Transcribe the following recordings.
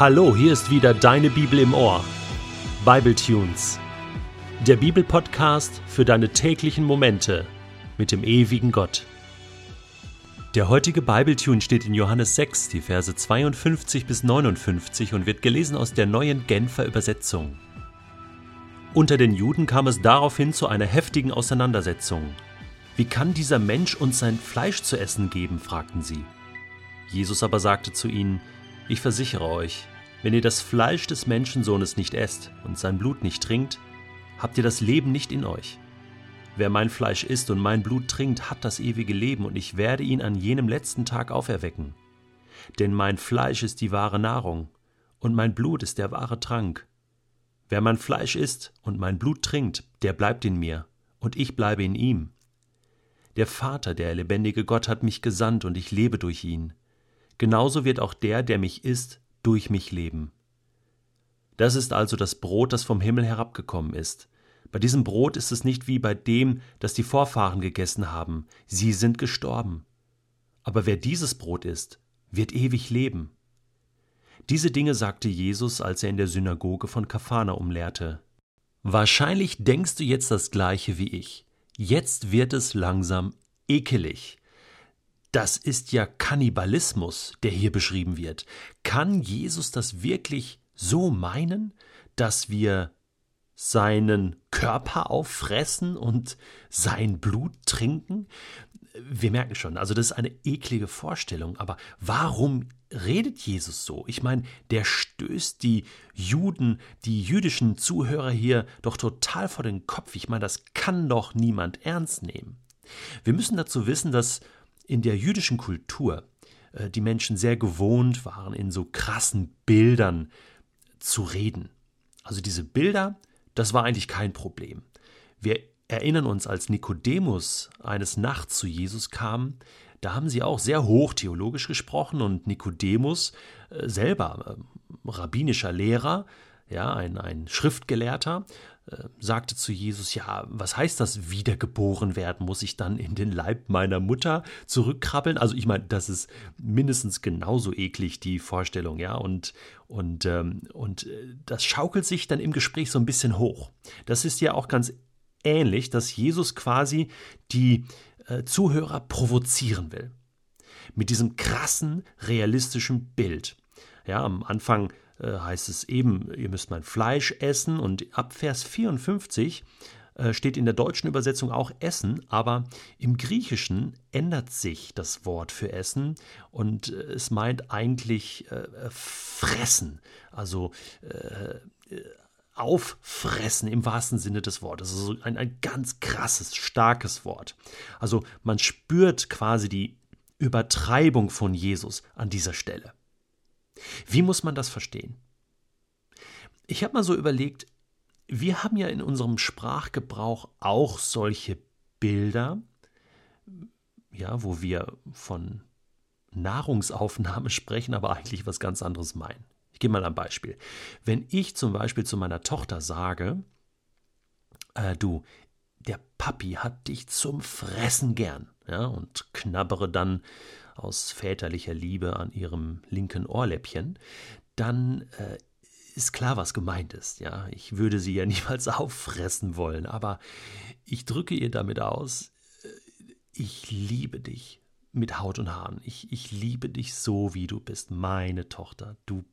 Hallo, hier ist wieder deine Bibel im Ohr. Bible Tunes. Der Bibelpodcast für deine täglichen Momente mit dem ewigen Gott. Der heutige Bibletune steht in Johannes 6, die Verse 52 bis 59 und wird gelesen aus der neuen Genfer Übersetzung. Unter den Juden kam es daraufhin zu einer heftigen Auseinandersetzung. Wie kann dieser Mensch uns sein Fleisch zu essen geben? fragten sie. Jesus aber sagte zu ihnen, ich versichere euch, wenn ihr das Fleisch des Menschensohnes nicht esst und sein Blut nicht trinkt, habt ihr das Leben nicht in euch. Wer mein Fleisch isst und mein Blut trinkt, hat das ewige Leben, und ich werde ihn an jenem letzten Tag auferwecken. Denn mein Fleisch ist die wahre Nahrung, und mein Blut ist der wahre Trank. Wer mein Fleisch isst und mein Blut trinkt, der bleibt in mir, und ich bleibe in ihm. Der Vater, der lebendige Gott, hat mich gesandt, und ich lebe durch ihn genauso wird auch der, der mich isst, durch mich leben. Das ist also das Brot, das vom Himmel herabgekommen ist. Bei diesem Brot ist es nicht wie bei dem, das die Vorfahren gegessen haben, sie sind gestorben. Aber wer dieses Brot isst, wird ewig leben. Diese Dinge sagte Jesus, als er in der Synagoge von Kafana umlehrte. Wahrscheinlich denkst du jetzt das gleiche wie ich. Jetzt wird es langsam ekelig. Das ist ja Kannibalismus, der hier beschrieben wird. Kann Jesus das wirklich so meinen, dass wir seinen Körper auffressen und sein Blut trinken? Wir merken schon, also das ist eine eklige Vorstellung, aber warum redet Jesus so? Ich meine, der stößt die Juden, die jüdischen Zuhörer hier doch total vor den Kopf. Ich meine, das kann doch niemand ernst nehmen. Wir müssen dazu wissen, dass in der jüdischen Kultur äh, die Menschen sehr gewohnt waren, in so krassen Bildern zu reden. Also diese Bilder, das war eigentlich kein Problem. Wir erinnern uns, als Nikodemus eines Nachts zu Jesus kam, da haben sie auch sehr hoch theologisch gesprochen und Nikodemus äh, selber, äh, rabbinischer Lehrer, ja, ein, ein Schriftgelehrter, äh, sagte zu Jesus, ja, was heißt das wiedergeboren werden? Muss ich dann in den Leib meiner Mutter zurückkrabbeln? Also ich meine, das ist mindestens genauso eklig, die Vorstellung, ja, und, und, ähm, und äh, das schaukelt sich dann im Gespräch so ein bisschen hoch. Das ist ja auch ganz ähnlich, dass Jesus quasi die äh, Zuhörer provozieren will. Mit diesem krassen, realistischen Bild. Ja, am Anfang heißt es eben, ihr müsst mein Fleisch essen und ab Vers 54 äh, steht in der deutschen Übersetzung auch Essen, aber im Griechischen ändert sich das Wort für Essen und äh, es meint eigentlich äh, fressen, also äh, auffressen im wahrsten Sinne des Wortes. Also ein, ein ganz krasses, starkes Wort. Also man spürt quasi die Übertreibung von Jesus an dieser Stelle. Wie muss man das verstehen? Ich habe mal so überlegt, wir haben ja in unserem Sprachgebrauch auch solche Bilder, ja, wo wir von Nahrungsaufnahme sprechen, aber eigentlich was ganz anderes meinen. Ich gebe mal ein Beispiel. Wenn ich zum Beispiel zu meiner Tochter sage, äh, du, der Papi hat dich zum Fressen gern, ja, und knabbere dann aus väterlicher Liebe an ihrem linken Ohrläppchen, dann äh, ist klar, was gemeint ist. Ja, ich würde sie ja niemals auffressen wollen, aber ich drücke ihr damit aus, äh, ich liebe dich mit Haut und Haaren. Ich, ich liebe dich so, wie du bist, meine Tochter. Du,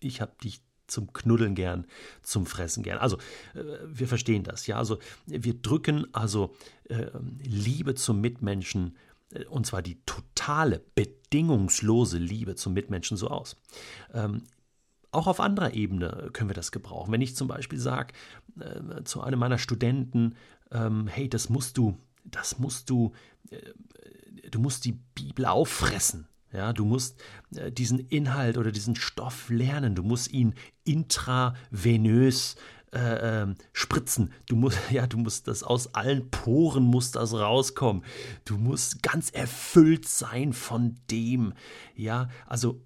ich habe dich zum Knuddeln gern, zum Fressen gern. Also äh, wir verstehen das, ja. Also wir drücken also äh, Liebe zum Mitmenschen äh, und zwar die totale, bedingungslose Liebe zum Mitmenschen so aus. Ähm, auch auf anderer Ebene können wir das gebrauchen. Wenn ich zum Beispiel sage äh, zu einem meiner Studenten, ähm, hey, das musst du, das musst du, äh, du musst die Bibel auffressen. Ja, du musst äh, diesen Inhalt oder diesen Stoff lernen, du musst ihn intravenös äh, äh, spritzen. Du musst, ja, du musst das aus allen Poren muss das rauskommen. Du musst ganz erfüllt sein von dem. Ja, also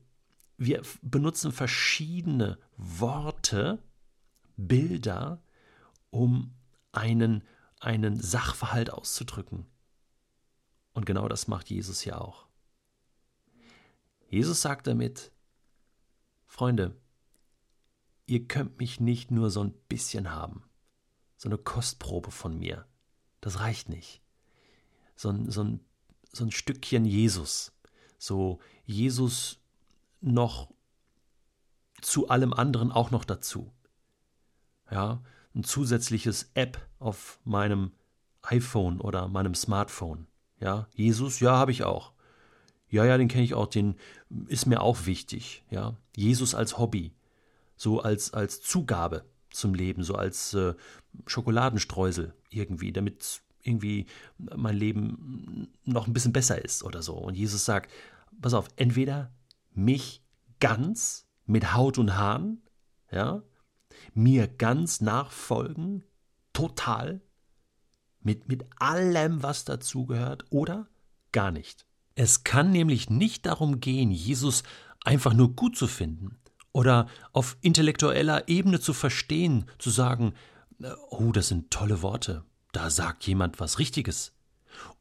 wir benutzen verschiedene Worte, Bilder, um einen, einen Sachverhalt auszudrücken. Und genau das macht Jesus ja auch. Jesus sagt damit, Freunde, ihr könnt mich nicht nur so ein bisschen haben, so eine Kostprobe von mir. Das reicht nicht. So ein, so ein, so ein Stückchen Jesus. So Jesus noch zu allem anderen auch noch dazu. Ja, ein zusätzliches App auf meinem iPhone oder meinem Smartphone. Ja, Jesus, ja, habe ich auch. Ja, ja, den kenne ich auch, den ist mir auch wichtig. Ja, Jesus als Hobby, so als, als Zugabe zum Leben, so als äh, Schokoladenstreusel irgendwie, damit irgendwie mein Leben noch ein bisschen besser ist oder so. Und Jesus sagt, pass auf, entweder mich ganz mit Haut und Haaren, ja, mir ganz nachfolgen, total, mit, mit allem, was dazugehört, oder gar nicht. Es kann nämlich nicht darum gehen, Jesus einfach nur gut zu finden oder auf intellektueller Ebene zu verstehen, zu sagen, äh, oh, das sind tolle Worte, da sagt jemand was Richtiges.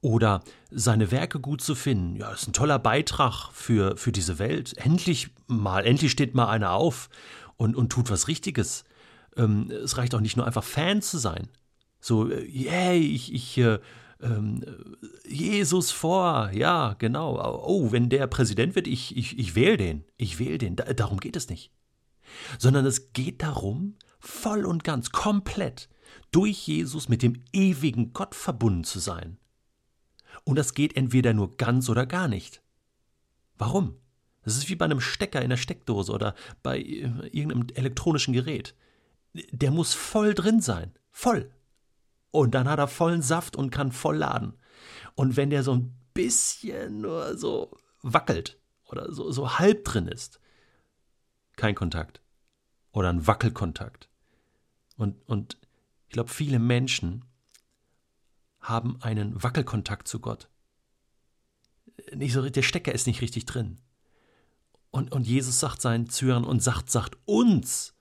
Oder seine Werke gut zu finden, ja, das ist ein toller Beitrag für, für diese Welt. Endlich mal, endlich steht mal einer auf und, und tut was Richtiges. Ähm, es reicht auch nicht nur einfach Fan zu sein. So, äh, yay, ich, ich, äh, ähm, Jesus vor, ja, genau. Oh, wenn der Präsident wird, ich, ich, ich wähle den. Ich wähle den. Da, darum geht es nicht. Sondern es geht darum, voll und ganz, komplett durch Jesus mit dem ewigen Gott verbunden zu sein. Und das geht entweder nur ganz oder gar nicht. Warum? Das ist wie bei einem Stecker in der Steckdose oder bei äh, irgendeinem elektronischen Gerät. Der muss voll drin sein. Voll. Und dann hat er vollen Saft und kann voll laden. Und wenn der so ein bisschen nur so wackelt oder so, so halb drin ist, kein Kontakt. Oder ein Wackelkontakt. Und, und ich glaube, viele Menschen haben einen Wackelkontakt zu Gott. Nicht so, der Stecker ist nicht richtig drin. Und, und Jesus sagt seinen Zürern und sagt, sagt uns,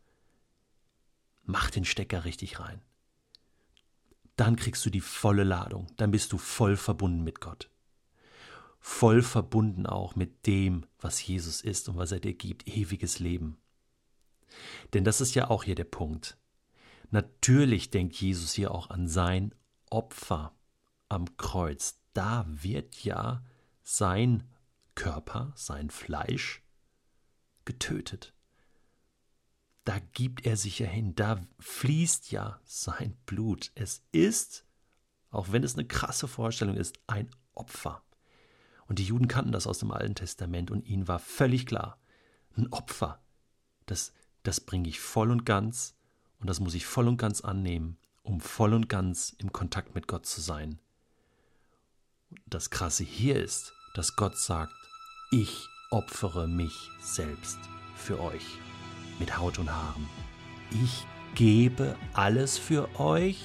mach den Stecker richtig rein dann kriegst du die volle Ladung, dann bist du voll verbunden mit Gott. Voll verbunden auch mit dem, was Jesus ist und was er dir gibt, ewiges Leben. Denn das ist ja auch hier der Punkt. Natürlich denkt Jesus hier auch an sein Opfer am Kreuz. Da wird ja sein Körper, sein Fleisch getötet da gibt er sich ja hin, da fließt ja sein Blut. Es ist, auch wenn es eine krasse Vorstellung ist, ein Opfer. Und die Juden kannten das aus dem Alten Testament und ihnen war völlig klar, ein Opfer, das, das bringe ich voll und ganz und das muss ich voll und ganz annehmen, um voll und ganz im Kontakt mit Gott zu sein. Das Krasse hier ist, dass Gott sagt, ich opfere mich selbst für euch mit Haut und Haaren. Ich gebe alles für euch.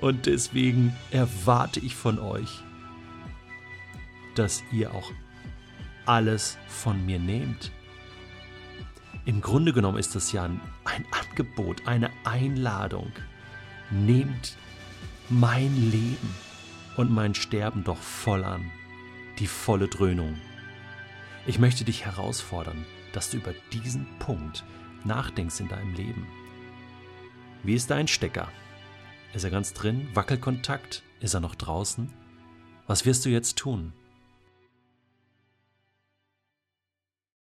und deswegen erwarte ich von euch, dass ihr auch alles von mir nehmt. Im Grunde genommen ist das ja ein, ein Angebot, eine Einladung. Nehmt mein Leben und mein Sterben doch voll an, die volle Dröhnung. Ich möchte dich herausfordern, dass du über diesen Punkt nachdenkst in deinem Leben. Wie ist dein Stecker? Ist er ganz drin? Wackelkontakt? Ist er noch draußen? Was wirst du jetzt tun?